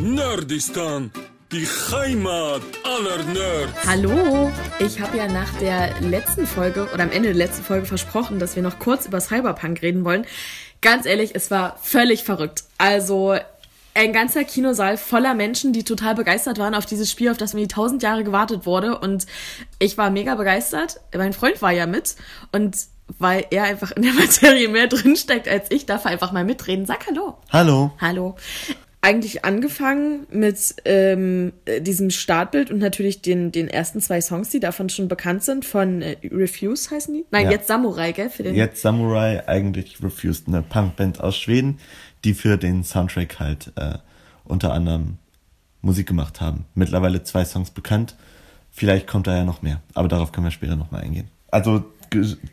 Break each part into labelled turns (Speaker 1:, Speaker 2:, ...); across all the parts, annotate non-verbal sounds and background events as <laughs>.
Speaker 1: Nerdistan, die Heimat aller Nerds.
Speaker 2: Hallo, ich habe ja nach der letzten Folge oder am Ende der letzten Folge versprochen, dass wir noch kurz über Cyberpunk reden wollen. Ganz ehrlich, es war völlig verrückt. Also ein ganzer Kinosaal voller Menschen, die total begeistert waren auf dieses Spiel, auf das mir die tausend Jahre gewartet wurde. Und ich war mega begeistert. Mein Freund war ja mit und weil er einfach in der Materie mehr <laughs> drinsteckt als ich, darf er einfach mal mitreden. Sag Hallo.
Speaker 3: Hallo.
Speaker 2: Hallo. Eigentlich angefangen mit ähm, diesem Startbild und natürlich den, den ersten zwei Songs, die davon schon bekannt sind, von äh, Refuse heißen die? Nein,
Speaker 3: Ja.
Speaker 2: jetzt Samurai, gell? Für den
Speaker 3: Jetzt Samurai, eigentlich Refused, eine Punkband aus Schweden, die für den Soundtrack halt äh, unter anderem Musik gemacht haben. Mittlerweile zwei Songs bekannt. Vielleicht kommt da ja noch mehr, aber darauf können wir später nochmal eingehen. Also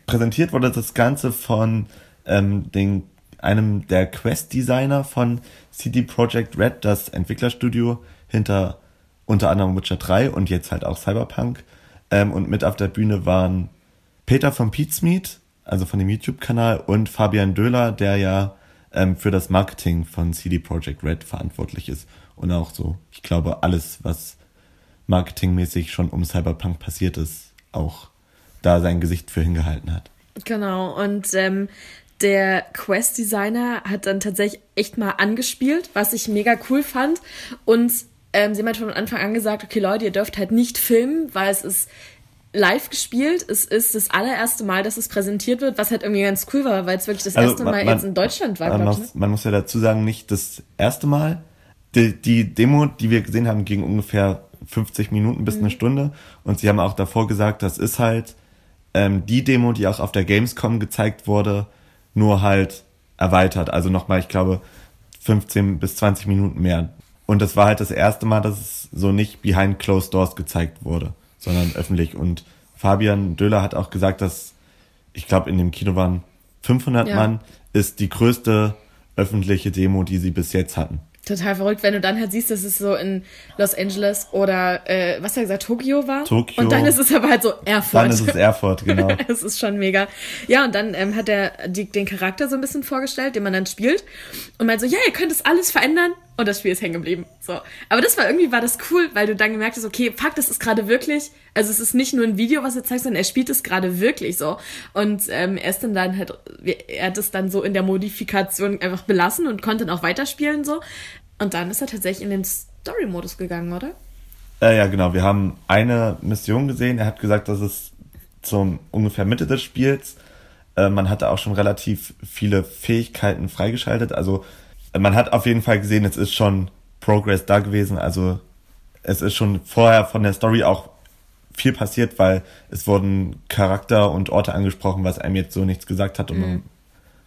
Speaker 3: präsentiert wurde das Ganze von ähm, den, einem der Quest-Designer von CD Projekt Red, das Entwicklerstudio hinter unter anderem Witcher 3 und jetzt halt auch Cyberpunk. Ähm, und mit auf der Bühne waren Peter von Pizmeet, also von dem YouTube-Kanal, und Fabian Döhler, der ja ähm, für das Marketing von CD Projekt Red verantwortlich ist. Und auch so, ich glaube, alles, was marketingmäßig schon um Cyberpunk passiert ist, auch da sein Gesicht für hingehalten hat.
Speaker 2: Genau, und ähm, der Quest-Designer hat dann tatsächlich echt mal angespielt, was ich mega cool fand. Und ähm, sie haben halt von Anfang an gesagt, okay Leute, ihr dürft halt nicht filmen, weil es ist live gespielt. Es ist das allererste Mal, dass es präsentiert wird, was halt irgendwie ganz cool war, weil es wirklich das erste Mal jetzt in Deutschland war,
Speaker 3: man,
Speaker 2: glaube ich.
Speaker 3: muss,
Speaker 2: Ne?
Speaker 3: man muss ja dazu sagen, nicht das erste Mal. Die, die Demo, die wir gesehen haben, ging ungefähr 50 Minuten bis
Speaker 2: Mhm.
Speaker 3: eine Stunde. Und sie haben auch davor gesagt, das ist halt ähm, die Demo, die auch auf der Gamescom gezeigt wurde, nur halt erweitert. Also nochmal, ich glaube, 15 bis 20 Minuten mehr. Und das war halt das erste Mal, dass es so nicht behind closed doors gezeigt wurde, sondern öffentlich. Und Fabian Döhler hat auch gesagt, dass, ich glaube, in dem Kino waren 500
Speaker 2: Ja.
Speaker 3: Mann, ist die größte öffentliche Demo, die sie bis jetzt hatten.
Speaker 2: Total verrückt, wenn du dann halt siehst, dass es so in Los Angeles oder, äh, was hat er gesagt, Tokio war.
Speaker 3: Tokio.
Speaker 2: Und dann ist es aber halt so Erfurt.
Speaker 3: Dann ist es Erfurt, genau. <laughs>
Speaker 2: Es ist schon mega. Ja, und dann ähm, hat er die, den Charakter so ein bisschen vorgestellt, den man dann spielt. Und meint so, ja, ihr könnt das alles verändern. Und das Spiel ist hängen geblieben. So. Aber das war irgendwie, war das cool, weil du dann gemerkt hast, okay, fuck, das ist gerade wirklich, also es ist nicht nur ein Video, was er zeigt, sondern er spielt es gerade wirklich so. Und ähm, er ist dann dann halt, er hat es dann so in der Modifikation einfach belassen und konnte dann auch weiterspielen so. Und dann ist er tatsächlich in den Story-Modus gegangen, oder?
Speaker 3: Äh, ja, genau. Wir haben eine Mission gesehen. Er hat gesagt, dass es zum ungefähr Mitte des Spiels. Äh, man hatte auch schon relativ viele Fähigkeiten freigeschaltet. Also äh, man hat auf jeden Fall gesehen, es ist schon Progress da gewesen. Also es ist schon vorher von der Story auch viel passiert, weil es wurden Charakter und Orte angesprochen, was einem jetzt so nichts gesagt hat und man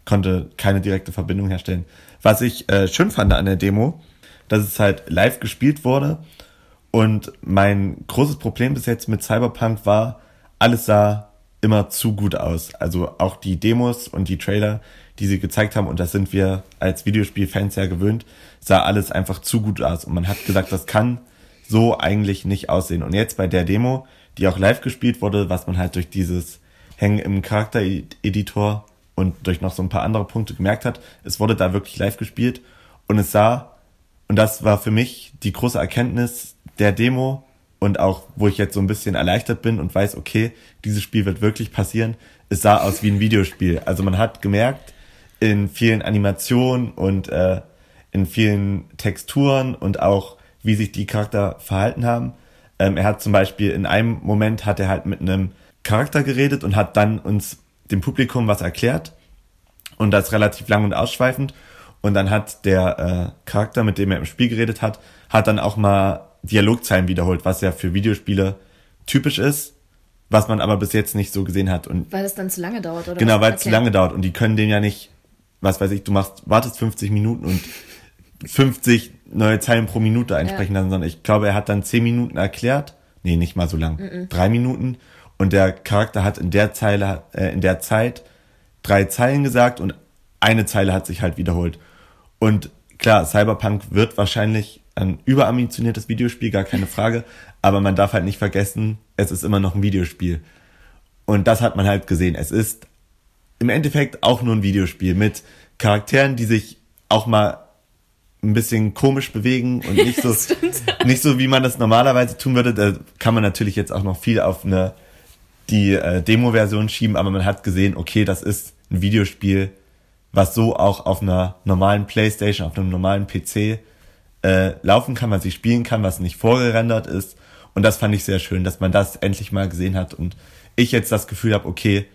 Speaker 3: konnte keine direkte Verbindung herstellen. Was ich äh, schön fand an der Demo, dass es halt live gespielt wurde und mein großes Problem bis jetzt mit Cyberpunk war, alles sah immer zu gut aus. Also auch die Demos und die Trailer, die sie gezeigt haben, und das sind wir als Videospielfans ja gewöhnt, sah alles einfach zu gut aus. Und man hat gesagt, das kann so eigentlich nicht aussehen. Und jetzt bei der Demo, die auch live gespielt wurde, was man halt durch dieses Hängen im Charaktereditor und durch noch so ein paar andere Punkte gemerkt hat, es wurde da wirklich live gespielt und es sah, und das war für mich die große Erkenntnis der Demo und auch, wo ich jetzt so ein bisschen erleichtert bin und weiß, okay, dieses Spiel wird wirklich passieren, es sah aus wie ein Videospiel. Also man hat gemerkt, in vielen Animationen und äh, in vielen Texturen und auch, wie sich die Charakter verhalten haben. Ähm, er hat zum Beispiel in einem Moment hat er halt mit einem Charakter geredet und hat dann uns dem Publikum was erklärt und das relativ lang und ausschweifend. Und dann hat der äh, Charakter, mit dem er im Spiel geredet hat, hat dann auch mal Dialogzeilen wiederholt, was ja für Videospiele typisch ist, was man aber bis jetzt nicht so gesehen hat. Und
Speaker 2: Weil das dann zu lange dauert, oder?
Speaker 3: Genau, weil es zu lange dauert und die können den ja nicht, was weiß ich, du machst, wartest 50 Minuten und <laughs> 50 neue Zeilen pro Minute einsprechen lassen, sondern ich glaube, er hat dann 10 Minuten erklärt. Nee, nicht mal so lang. Drei Minuten. Und der Charakter hat in der Zeile, äh, in der Zeit drei Zeilen gesagt und eine Zeile hat sich halt wiederholt. Und klar, Cyberpunk wird wahrscheinlich ein überambitioniertes Videospiel, gar keine Frage. Aber man darf halt nicht vergessen, es ist immer noch ein Videospiel. Und das hat man halt gesehen. Es ist im Endeffekt auch nur ein Videospiel mit Charakteren, die sich auch mal ein bisschen komisch bewegen und nicht so, <laughs> nicht so, wie man das normalerweise tun würde. Da kann man natürlich jetzt auch noch viel auf eine, die äh, Demo-Version schieben, aber man hat gesehen, okay, das ist ein Videospiel, was so auch auf einer normalen Playstation, auf einem normalen PC äh, laufen kann, was ich spielen kann, was nicht vorgerendert ist. Und das fand ich sehr schön, dass man das endlich mal gesehen hat und ich jetzt das Gefühl habe, okay,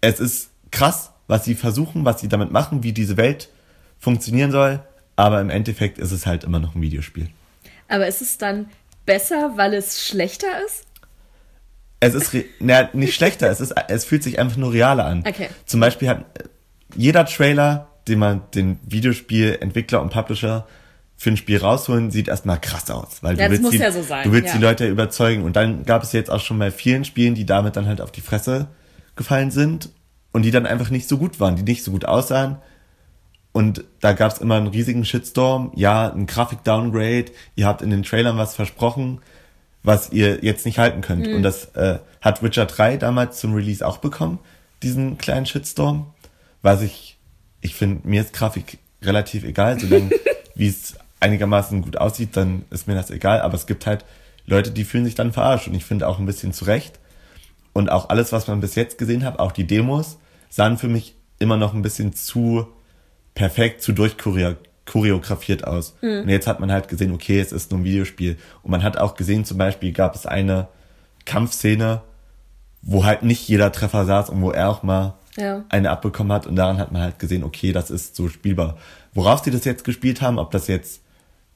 Speaker 3: es ist krass, was sie versuchen, was sie damit machen, wie diese Welt funktionieren soll, aber im Endeffekt ist es halt immer noch ein Videospiel.
Speaker 2: Aber ist es dann besser, weil es schlechter ist?
Speaker 3: Es ist na, nicht schlechter, es, ist, es fühlt sich einfach nur realer an.
Speaker 2: Okay.
Speaker 3: Zum Beispiel hat jeder Trailer, den man den Videospielentwickler und Publisher für ein Spiel rausholen, sieht erstmal krass aus. Weil
Speaker 2: Ja,
Speaker 3: du willst,
Speaker 2: muss
Speaker 3: die,
Speaker 2: ja so sein,
Speaker 3: du willst
Speaker 2: ja.
Speaker 3: die Leute überzeugen. Und dann gab es jetzt auch schon bei vielen Spielen, die damit dann halt auf die Fresse gefallen sind und die dann einfach nicht so gut waren, die nicht so gut aussahen. Und da gab es immer einen riesigen Shitstorm. Ja, ein Grafik-Downgrade. Ihr habt in den Trailern was versprochen, was ihr jetzt nicht halten könnt.
Speaker 2: Mhm.
Speaker 3: Und das äh, hat Witcher 3 damals zum Release auch bekommen, diesen kleinen Shitstorm. Was ich, ich finde, mir ist Grafik relativ egal, solange <laughs> wie es einigermaßen gut aussieht, dann ist mir das egal. Aber es gibt halt Leute, die fühlen sich dann verarscht. Und ich finde auch ein bisschen zurecht. Und auch alles, was man bis jetzt gesehen hat, auch die Demos, sahen für mich immer noch ein bisschen zu perfekt, zu durchchoreografiert aus. Und jetzt hat man halt gesehen, okay, es ist nur ein Videospiel. Und man hat auch gesehen, zum Beispiel gab es eine Kampfszene, wo halt nicht jeder Treffer saß und wo er auch mal
Speaker 2: Ja.
Speaker 3: eine abbekommen hat. Und daran hat man halt gesehen, okay, das ist so spielbar. Worauf sie das jetzt gespielt haben, ob das jetzt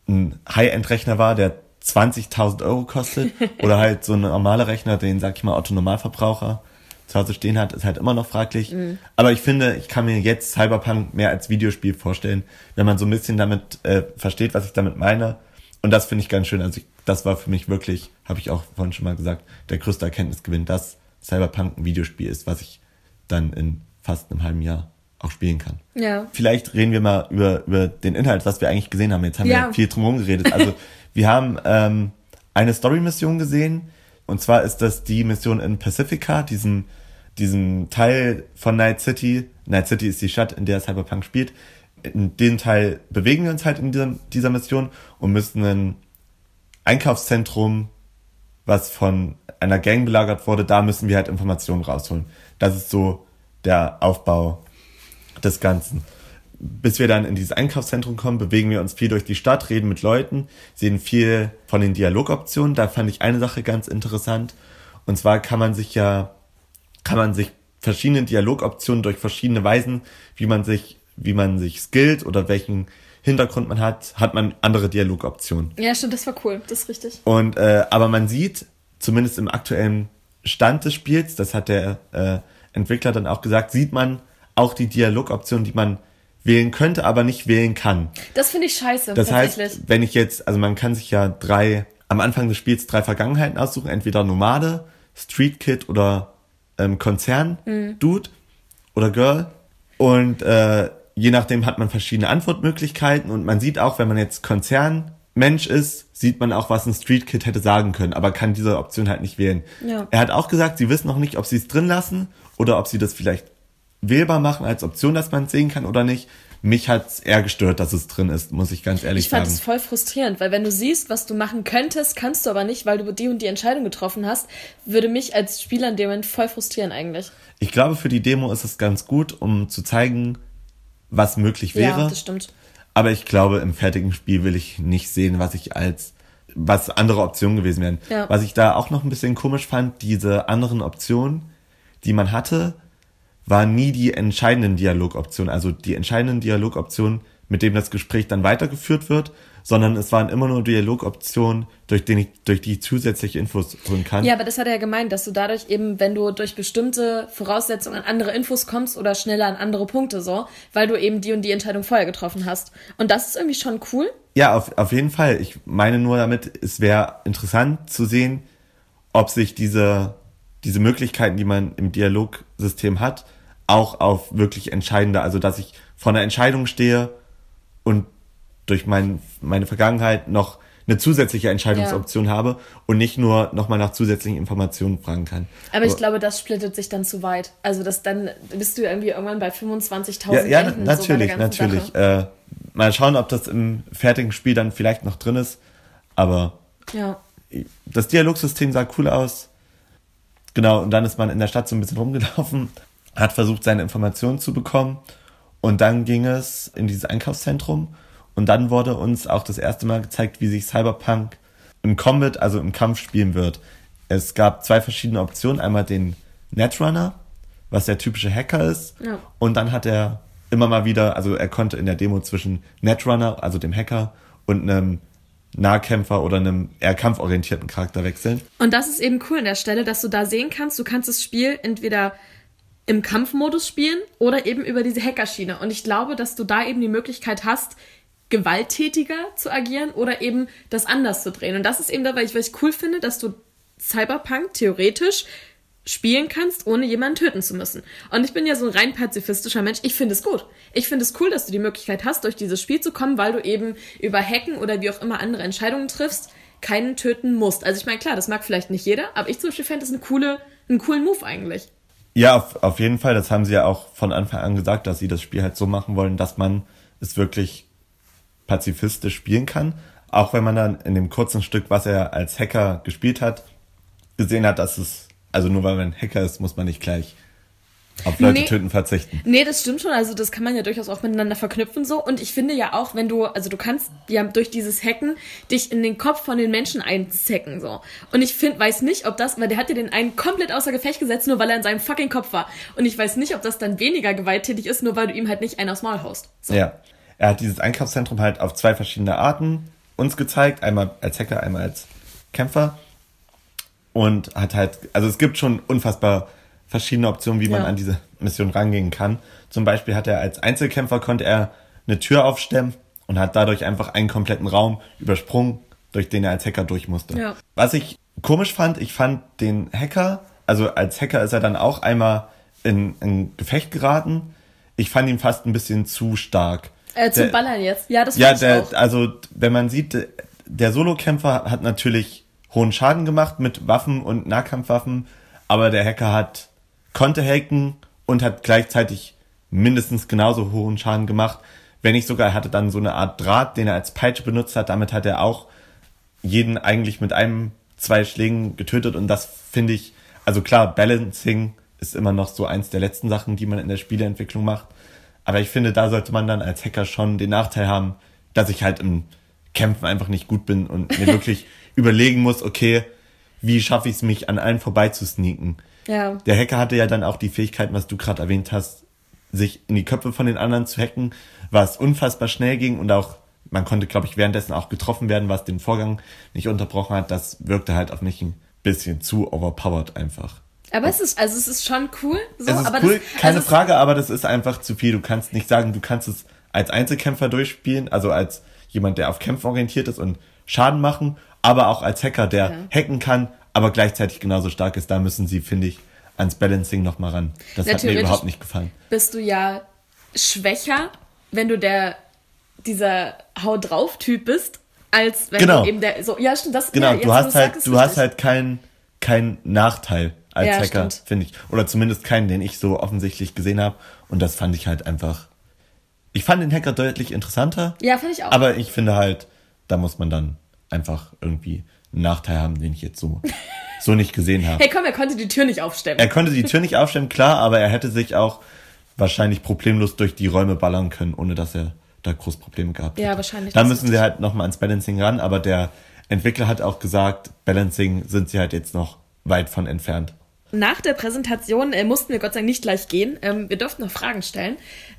Speaker 3: ein High-End-Rechner war, der 20.000 Euro kostet, <laughs> oder halt so ein normaler Rechner, den, sag ich mal, Otto-Normalverbraucher zu Hause stehen hat, ist halt immer noch fraglich. Aber ich finde, ich kann mir jetzt Cyberpunk mehr als Videospiel vorstellen, wenn man so ein bisschen damit äh, versteht, was ich damit meine. Und das finde ich ganz schön. Also ich, das war für mich wirklich, habe ich auch vorhin schon mal gesagt, der größte Erkenntnisgewinn, dass Cyberpunk ein Videospiel ist, was ich dann in fast einem halben Jahr auch spielen kann.
Speaker 2: Ja.
Speaker 3: Vielleicht reden wir mal über, über den Inhalt, was wir eigentlich gesehen haben. Jetzt haben
Speaker 2: Ja.
Speaker 3: wir viel drumherum geredet. Also <laughs> wir haben ähm, eine Story-Mission gesehen. Und zwar ist das die Mission in Pacifica, diesem, diesem Teil von Night City. Night City ist die Stadt, in der Cyberpunk spielt. In dem Teil bewegen wir uns halt in dieser, dieser Mission und müssen ein Einkaufszentrum, was von einer Gang belagert wurde, da müssen wir halt Informationen rausholen. Das ist so der Aufbau des Ganzen. Bis wir dann in dieses Einkaufszentrum kommen, bewegen wir uns viel durch die Stadt, reden mit Leuten, sehen viel von den Dialogoptionen. Da fand ich eine Sache ganz interessant. Und zwar kann man sich ja, kann man sich verschiedene Dialogoptionen durch verschiedene Weisen, wie man sich, wie man sich skillt oder welchen Hintergrund man hat, hat man andere Dialogoptionen.
Speaker 2: Ja, stimmt, das war cool. Das ist richtig.
Speaker 3: Und äh, aber man sieht, zumindest im aktuellen Stand des Spiels, das hat der äh, Entwickler dann auch gesagt, sieht man auch die Dialogoption, die man wählen könnte, aber nicht wählen kann.
Speaker 2: Das finde ich scheiße,
Speaker 3: Das heißt, wenn ich jetzt, also man kann sich ja drei, am Anfang des Spiels drei Vergangenheiten aussuchen, entweder Nomade, Street Kid oder ähm, Konzern, Dude oder Girl. Und äh, je nachdem hat man verschiedene Antwortmöglichkeiten und man sieht auch, wenn man jetzt Konzernmensch ist, sieht man auch, was ein Street Kid hätte sagen können, aber kann diese Option halt nicht wählen.
Speaker 2: Ja.
Speaker 3: Er hat auch gesagt, sie wissen noch nicht, ob sie es drin lassen oder ob sie das vielleicht wählbar machen als Option, dass man es sehen kann oder nicht. Mich hat's eher gestört, dass es drin ist, muss ich ganz ehrlich
Speaker 2: Ich fand
Speaker 3: sagen.
Speaker 2: es voll frustrierend, weil wenn du siehst, was du machen könntest, kannst du aber nicht, weil du die und die Entscheidung getroffen hast, würde mich als Spieler in dem Moment voll frustrieren eigentlich.
Speaker 3: Ich glaube, für die Demo ist es ganz gut, um zu zeigen, was möglich wäre.
Speaker 2: Ja, das stimmt.
Speaker 3: Aber ich glaube, im fertigen Spiel will ich nicht sehen, was ich als, was andere Optionen gewesen wären.
Speaker 2: Ja.
Speaker 3: Was ich da auch noch ein bisschen komisch fand, diese anderen Optionen, die man hatte, waren nie die entscheidenden Dialogoptionen, also die entscheidenden Dialogoptionen, mit dem das Gespräch dann weitergeführt wird, sondern es waren immer nur Dialogoptionen, durch, den ich, durch die ich zusätzliche Infos holen kann.
Speaker 2: Ja, aber das hat er ja gemeint, dass du dadurch eben, wenn du durch bestimmte Voraussetzungen an andere Infos kommst oder schneller an andere Punkte so, weil du eben die und die Entscheidung vorher getroffen hast. Und das ist irgendwie schon cool.
Speaker 3: Ja, auf, auf jeden Fall. Ich meine nur damit, es wäre interessant zu sehen, ob sich diese, diese Möglichkeiten, die man im Dialogsystem hat, auch auf wirklich entscheidende, also dass ich vor einer Entscheidung stehe und durch mein, meine Vergangenheit noch eine zusätzliche Entscheidungsoption habe und nicht nur nochmal nach zusätzlichen Informationen fragen kann.
Speaker 2: Aber ich glaube, das splittet sich dann zu weit. Also das dann bist du irgendwie irgendwann bei 25.000
Speaker 3: ja, ja
Speaker 2: Enden, so
Speaker 3: natürlich,
Speaker 2: ganzen
Speaker 3: natürlich. Äh, Mal schauen, ob das im fertigen Spiel dann vielleicht noch drin ist. Aber
Speaker 2: Ja.
Speaker 3: das Dialogsystem sah cool aus. Genau, und dann ist man in der Stadt so ein bisschen rumgelaufen, hat versucht, seine Informationen zu bekommen. Und dann ging es in dieses Einkaufszentrum. Und dann wurde uns auch das erste Mal gezeigt, wie sich Cyberpunk im Combat, also im Kampf spielen wird. Es gab zwei verschiedene Optionen. Einmal den Netrunner, was der typische Hacker ist.
Speaker 2: Ja.
Speaker 3: Und dann hat er immer mal wieder, also er konnte in der Demo zwischen Netrunner, also dem Hacker, und einem Nahkämpfer oder einem eher kampforientierten Charakter wechseln.
Speaker 2: Und das ist eben cool an der Stelle, dass du da sehen kannst, du kannst das Spiel entweder im Kampfmodus spielen oder eben über diese Hackerschiene. Und ich glaube, dass du da eben die Möglichkeit hast, gewalttätiger zu agieren oder eben das anders zu drehen. Und das ist eben da, weil ich, was cool finde, dass du Cyberpunk theoretisch spielen kannst, ohne jemanden töten zu müssen. Und ich bin ja so ein rein pazifistischer Mensch. Ich finde es gut. Ich finde es cool, dass du die Möglichkeit hast, durch dieses Spiel zu kommen, weil du eben über Hacken oder wie auch immer andere Entscheidungen triffst, keinen töten musst. Also ich meine, klar, das mag vielleicht nicht jeder, aber ich zum Beispiel fände das eine coole, einen coolen Move eigentlich.
Speaker 3: Ja, auf, auf jeden Fall. Das haben sie ja auch von Anfang an gesagt, dass sie das Spiel halt so machen wollen, dass man es wirklich pazifistisch spielen kann. Auch wenn man dann in dem kurzen Stück, was er als Hacker gespielt hat, gesehen hat, dass es, also nur weil man Hacker ist, muss man nicht gleich auf Leute
Speaker 2: Nee.
Speaker 3: töten verzichten.
Speaker 2: Nee, das stimmt schon. Also das kann man ja durchaus auch miteinander verknüpfen so. Und ich finde ja auch, wenn du, also du kannst ja durch dieses Hacken dich in den Kopf von den Menschen einzecken so. Und ich finde, weiß nicht, ob das, weil der hat ja den einen komplett außer Gefecht gesetzt, nur weil er in seinem fucking Kopf war. Und ich weiß nicht, ob das dann weniger gewalttätig ist, nur weil du ihm halt nicht einen aufs Maul haust. So.
Speaker 3: Ja. Er hat dieses Einkaufszentrum halt auf zwei verschiedene Arten uns gezeigt. Einmal als Hacker, einmal als Kämpfer. Und hat halt, also es gibt schon unfassbar verschiedene Optionen, wie man
Speaker 2: Ja.
Speaker 3: an diese Mission rangehen kann. Zum Beispiel hat er als Einzelkämpfer konnte er eine Tür aufstemmen und hat dadurch einfach einen kompletten Raum übersprungen, durch den er als Hacker durch musste.
Speaker 2: Ja.
Speaker 3: Was ich komisch fand, ich fand den Hacker, also als Hacker ist er dann auch einmal in ein Gefecht geraten. Ich fand ihn fast ein bisschen zu stark.
Speaker 2: Äh, zum
Speaker 3: Der-
Speaker 2: Ballern jetzt. Ja, das
Speaker 3: ja, der,
Speaker 2: auch.
Speaker 3: also wenn man sieht, der Solokämpfer hat natürlich hohen Schaden gemacht mit Waffen und Nahkampfwaffen, aber der Hacker hat konnte hacken und hat gleichzeitig mindestens genauso hohen Schaden gemacht. Wenn nicht sogar, er hatte dann so eine Art Draht, den er als Peitsche benutzt hat. Damit hat er auch jeden eigentlich mit einem, zwei Schlägen getötet und das finde ich, also klar, Balancing ist immer noch so eins der letzten Sachen, die man in der Spieleentwicklung macht. Aber ich finde, da sollte man dann als Hacker schon den Nachteil haben, dass ich halt im Kämpfen einfach nicht gut bin und mir <laughs> wirklich überlegen muss, okay, wie schaffe ich es mich an allen vorbei zu sneaken?
Speaker 2: Ja.
Speaker 3: Der Hacker hatte ja dann auch die Fähigkeit, was du gerade erwähnt hast, sich in die Köpfe von den anderen zu hacken, was unfassbar schnell ging und auch, man konnte, glaube ich, währenddessen auch getroffen werden, was den Vorgang nicht unterbrochen hat. Das wirkte halt auf mich ein bisschen zu overpowered einfach.
Speaker 2: Aber es ist, also es ist schon cool. So,
Speaker 3: es ist
Speaker 2: aber
Speaker 3: cool,
Speaker 2: das,
Speaker 3: keine
Speaker 2: also
Speaker 3: Frage, aber das ist einfach zu viel. Du kannst nicht sagen, du kannst es als Einzelkämpfer durchspielen, also als jemand, der auf Kämpfen orientiert ist und Schaden machen, aber auch als Hacker, der
Speaker 2: Ja.
Speaker 3: hacken kann, aber gleichzeitig genauso stark ist. Da müssen sie, finde ich, ans Balancing nochmal ran. Das hat mir überhaupt nicht gefallen.
Speaker 2: bist du ja schwächer, wenn du der dieser Hau drauf Typ bist, als wenn
Speaker 3: Genau.
Speaker 2: du eben der so ja stimmt das
Speaker 3: Genau,
Speaker 2: ja,
Speaker 3: du hast halt,
Speaker 2: sagst,
Speaker 3: du hast halt keinen keinen Nachteil als
Speaker 2: Ja,
Speaker 3: Hacker, finde ich. Oder zumindest keinen, den ich so offensichtlich gesehen habe. Und das fand ich halt einfach. Ich fand den Hacker deutlich interessanter.
Speaker 2: ja fand ich auch
Speaker 3: Aber ich finde halt, da muss man dann einfach irgendwie einen Nachteil haben, den ich jetzt so, <laughs> so nicht gesehen habe.
Speaker 2: hey komm er konnte die Tür nicht aufstemmen
Speaker 3: Er konnte die Tür nicht aufstellen, klar, aber er hätte sich auch wahrscheinlich problemlos durch die Räume ballern können, ohne dass er da groß Probleme gehabt
Speaker 2: Ja,
Speaker 3: hätte.
Speaker 2: wahrscheinlich,
Speaker 3: Da müssen sie halt nochmal ans Balancing ran, aber der Entwickler hat auch gesagt, Balancing sind sie halt jetzt noch weit von entfernt.
Speaker 2: Nach der Präsentation äh, mussten wir Gott sei Dank nicht gleich gehen. Ähm, wir durften noch Fragen stellen.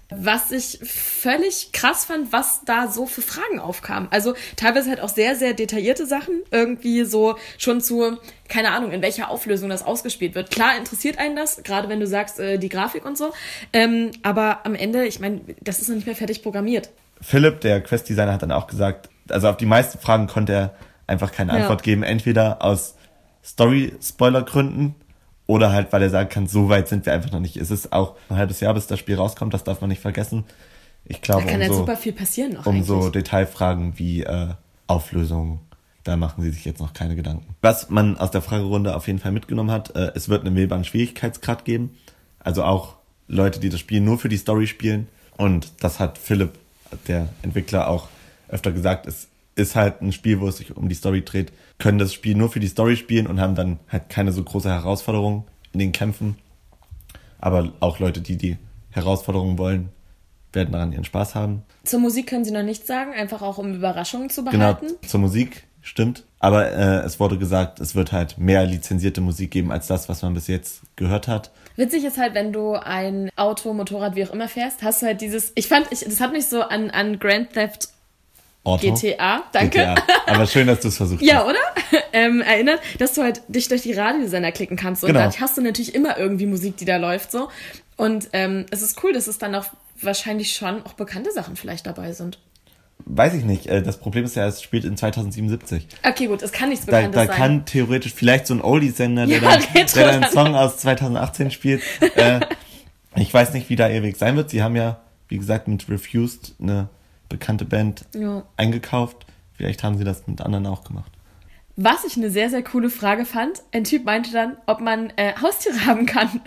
Speaker 2: Was ich völlig krass fand, was da so für Fragen aufkamen. Also teilweise halt auch sehr, sehr detaillierte Sachen. Irgendwie so schon zu, keine Ahnung, in welcher Auflösung das ausgespielt wird. Klar interessiert einen das, gerade wenn du sagst, äh, die Grafik und so. Ähm, aber am Ende, ich meine, das ist noch nicht mehr fertig programmiert.
Speaker 3: Philipp, der Quest-Designer, hat dann auch gesagt, also auf die meisten Fragen konnte er einfach keine
Speaker 2: Ja.
Speaker 3: Antwort geben. Entweder aus Story-Spoiler-Gründen oder halt, weil er sagen kann, so weit sind wir einfach noch nicht. Es ist auch ein halbes Jahr, bis das Spiel rauskommt, das darf man nicht vergessen. Ich
Speaker 2: Da
Speaker 3: glaube,
Speaker 2: kann halt
Speaker 3: umso,
Speaker 2: super viel passieren noch
Speaker 3: um so. Detailfragen wie äh, Auflösung, da machen sie sich jetzt noch keine Gedanken. Was man aus der Fragerunde auf jeden Fall mitgenommen hat, äh, es wird einen wählbaren Schwierigkeitsgrad geben. Also auch Leute, die das Spiel nur für die Story spielen. Und das hat Philipp der Entwickler auch öfter gesagt, es ist halt ein Spiel, wo es sich um die Story dreht, können das Spiel nur für die Story spielen und haben dann halt keine so große Herausforderung in den Kämpfen. Aber auch Leute, die die Herausforderungen wollen, werden daran ihren Spaß haben.
Speaker 2: Zur Musik können Sie noch nichts sagen, einfach auch um Überraschungen zu
Speaker 3: Genau,
Speaker 2: behalten.
Speaker 3: zur Musik stimmt. Aber äh, es wurde gesagt, es wird halt mehr lizenzierte Musik geben als das, was man bis jetzt gehört hat.
Speaker 2: Witzig ist halt, wenn du ein Auto, Motorrad, wie auch immer fährst, hast du halt dieses. Ich fand, ich, das hat mich so an, an Grand Theft
Speaker 3: Auto.
Speaker 2: GTA, danke.
Speaker 3: GTA. Aber schön, dass du es versucht
Speaker 2: Ja,
Speaker 3: hast.
Speaker 2: oder? <laughs> ähm, erinnert, dass du halt dich durch die Radiosender klicken kannst. Und
Speaker 3: Genau.
Speaker 2: dadurch hast du natürlich immer irgendwie Musik, die da läuft, so. Und ähm, es ist cool, dass es dann auch wahrscheinlich schon auch bekannte Sachen vielleicht dabei sind.
Speaker 3: Weiß ich nicht. Äh, Das Problem ist ja, es spielt in 2077.
Speaker 2: Okay, gut, es kann nichts
Speaker 3: Da,
Speaker 2: Bekanntes
Speaker 3: da
Speaker 2: sein.
Speaker 3: kann theoretisch vielleicht so ein Oldie-Sender, der,
Speaker 2: Ja,
Speaker 3: dann, der dann einen
Speaker 2: dann.
Speaker 3: Song aus 2018 spielt. <laughs> äh, ich weiß nicht, wie da ihr Weg sein wird. Sie haben ja, wie gesagt, mit Refused eine bekannte Band
Speaker 2: Ja.
Speaker 3: eingekauft. Vielleicht haben sie das mit anderen auch gemacht.
Speaker 2: Was ich eine sehr, sehr coole Frage fand, ein Typ meinte dann, ob man äh, Haustiere <laughs> haben kann.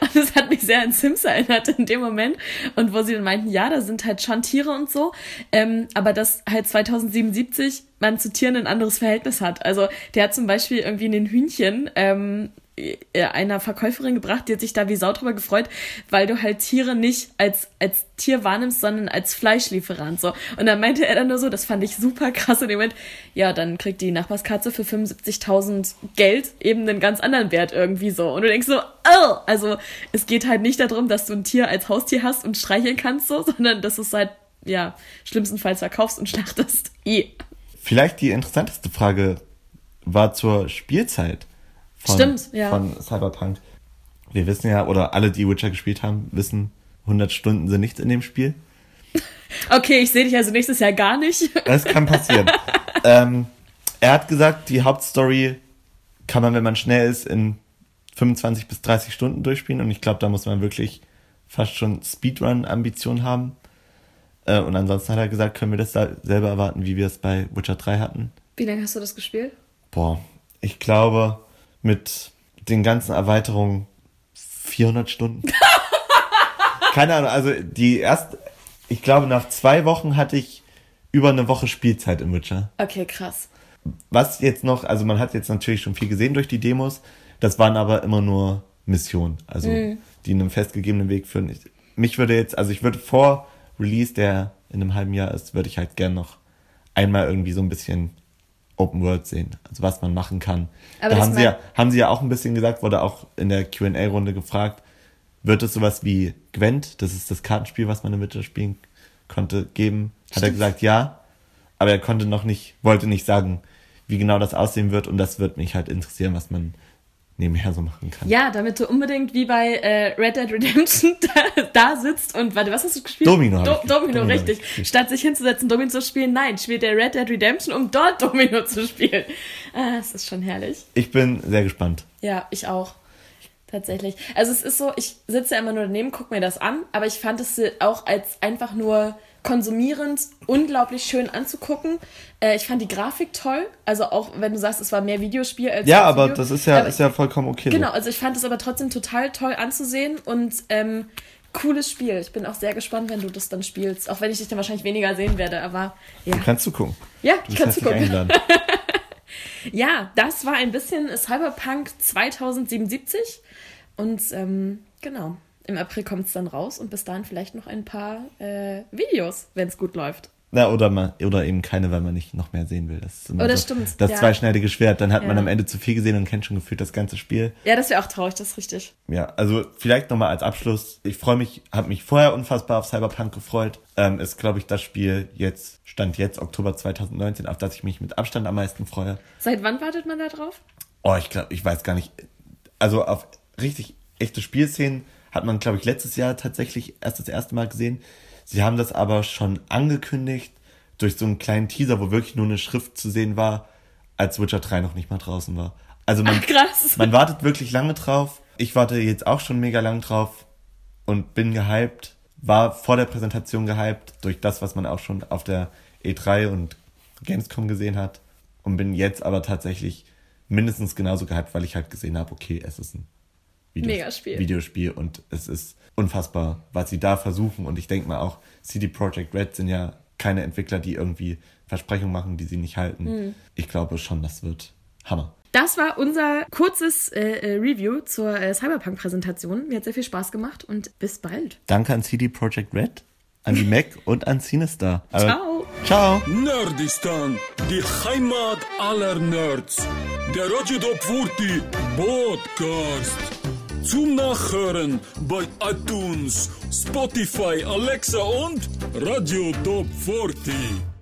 Speaker 2: Und das hat mich sehr an Sims erinnert in dem Moment. Und wo sie dann meinten, ja, da sind halt schon Tiere und so. Ähm, aber dass halt 2077 man zu Tieren ein anderes Verhältnis hat. Also der hat zum Beispiel irgendwie ein Hühnchen ähm, äh, einer Verkäuferin gebracht, die hat sich da wie Sau drüber gefreut, weil du halt Tiere nicht als, als Tier wahrnimmst, sondern als Fleischlieferant. So. Und dann meinte er dann nur so, das fand ich super krass in dem Moment, ja, dann kriegt die Nachbarskatze für 75.000 Geld eben einen ganz anderen Wert irgendwie so. Und du denkst so, oh! Also es geht halt nicht darum, dass du ein Tier als Haustier hast und streicheln kannst, so, <laughs> sondern dass du es halt, ja, schlimmstenfalls verkaufst und <laughs> schlachtest. I.
Speaker 3: Vielleicht die interessanteste Frage war zur Spielzeit von,
Speaker 2: Stimmt, ja.
Speaker 3: von Cyberpunk. Wir wissen ja, oder alle, die Witcher gespielt haben, wissen, 100 Stunden sind nichts in dem Spiel. <laughs>
Speaker 2: Okay, ich sehe dich also nächstes Jahr gar nicht. <laughs>
Speaker 3: Das kann passieren. ähm, er hat gesagt, die Hauptstory kann man, wenn man schnell ist, in 25 bis 30 Stunden durchspielen. Und ich glaube, da muss man wirklich fast schon Speedrun-Ambitionen haben. Äh, und ansonsten hat er gesagt, können wir das da selber erwarten, wie wir es bei Witcher 3 hatten.
Speaker 2: Wie lange hast du das gespielt?
Speaker 3: Boah, ich glaube, mit den ganzen Erweiterungen 400 Stunden. <laughs> Keine Ahnung, also die erst, ich glaube, nach zwei Wochen hatte ich über eine Woche Spielzeit im Witcher.
Speaker 2: Okay, krass.
Speaker 3: Was jetzt noch, also man hat jetzt natürlich schon viel gesehen durch die Demos, das waren aber immer nur Missionen, also die einen festgegebenen Weg führen. Ich, mich würde jetzt, also ich würde vor Release, der in einem halben Jahr ist, würde ich halt gern noch einmal irgendwie so ein bisschen Open World sehen, also was man machen kann.
Speaker 2: Aber
Speaker 3: da haben sie, ja, haben sie ja auch ein bisschen gesagt, wurde auch in der Q&A-Runde gefragt, wird es sowas wie Gwent, das ist das Kartenspiel, was man im Witcher spielen konnte, geben? Hat er
Speaker 2: Stimmt.
Speaker 3: gesagt, ja, aber er konnte noch nicht, wollte nicht sagen, wie genau das aussehen wird und das wird mich halt interessieren, was man nebenher so machen kann.
Speaker 2: Ja, damit du unbedingt wie bei äh, Red Dead Redemption <laughs> da, da sitzt und warte, was hast du gespielt?
Speaker 3: Domino
Speaker 2: Do. Domino,
Speaker 3: Domino
Speaker 2: richtig. Statt sich hinzusetzen, Domino zu spielen, nein, spielt der Red Dead Redemption, um dort <laughs> Domino zu spielen. Ah, das ist schon herrlich.
Speaker 3: Ich bin sehr gespannt.
Speaker 2: Ja, ich auch. Tatsächlich. Also es ist so, ich sitze ja immer nur daneben, gucke mir das an, aber ich fand es auch als einfach nur konsumierend unglaublich schön anzugucken. Äh, ich fand die Grafik toll. Also auch wenn du sagst, es war mehr Videospiel als
Speaker 3: Ja, aber
Speaker 2: Video.
Speaker 3: das ist ja,
Speaker 2: Aber
Speaker 3: ist ja vollkommen okay.
Speaker 2: Genau,
Speaker 3: So.
Speaker 2: also ich fand es aber trotzdem total toll anzusehen und ähm, cooles Spiel. Ich bin auch sehr gespannt, wenn du das dann spielst. Auch wenn ich dich dann wahrscheinlich weniger sehen werde, aber ja.
Speaker 3: Kannst du gucken.
Speaker 2: Ja,
Speaker 3: Du
Speaker 2: kann zugucken. <laughs> Ja, das war ein bisschen Cyberpunk 2077 und ähm, genau. Im April kommt es dann raus und bis dahin vielleicht noch ein paar äh, Videos, wenn es gut läuft.
Speaker 3: Na, oder, man, oder eben keine, weil man nicht noch mehr sehen will. Das ist immer
Speaker 2: Oh, das
Speaker 3: so, Das
Speaker 2: ja.
Speaker 3: zweischneidige Schwert. Dann hat man
Speaker 2: Ja.
Speaker 3: am Ende zu viel gesehen und kennt schon gefühlt das ganze Spiel.
Speaker 2: Ja, das wäre auch traurig, das ist richtig.
Speaker 3: Ja, also vielleicht nochmal als Abschluss. Ich freue mich, habe mich vorher unfassbar auf Cyberpunk gefreut. Ähm, ist, glaube ich, das Spiel jetzt, Stand jetzt, Oktober 2019, auf das ich mich mit Abstand am meisten freue.
Speaker 2: Seit wann wartet man da drauf?
Speaker 3: Oh, ich glaube, ich weiß gar nicht. Also auf richtig echte Spielszenen hat man, glaube ich, letztes Jahr tatsächlich erst das erste Mal gesehen. Sie haben das aber schon angekündigt durch so einen kleinen Teaser, wo wirklich nur eine Schrift zu sehen war, als Witcher 3 noch nicht mal draußen war. Also man,
Speaker 2: Ach,
Speaker 3: man wartet wirklich lange drauf. Ich warte jetzt auch schon mega lang drauf und bin gehypt. War vor der Präsentation gehypt durch das, was man auch schon auf der E3 und Gamescom gesehen hat. Und bin jetzt aber tatsächlich mindestens genauso gehypt, weil ich halt gesehen habe, okay, es ist ein Videos,
Speaker 2: Megaspiel.
Speaker 3: Videospiel und es ist unfassbar, was sie da versuchen und ich denke mal auch, CD Projekt Red sind ja keine Entwickler, die irgendwie Versprechungen machen, die sie nicht halten.
Speaker 2: Mhm.
Speaker 3: Ich glaube schon, das wird Hammer.
Speaker 2: Das war unser kurzes äh, äh, Review zur äh, Cyberpunk-Präsentation. Mir hat sehr viel Spaß gemacht und bis bald.
Speaker 3: Danke an CD Projekt Red, an die Mac und an Cinestar. Aber-
Speaker 2: Ciao.
Speaker 3: Ciao.
Speaker 1: Nerdistan, die Heimat aller Nerds. Der Radio Top 40 Podcast. Zum Nachhören bei iTunes, Spotify, Alexa und Radio Top 40.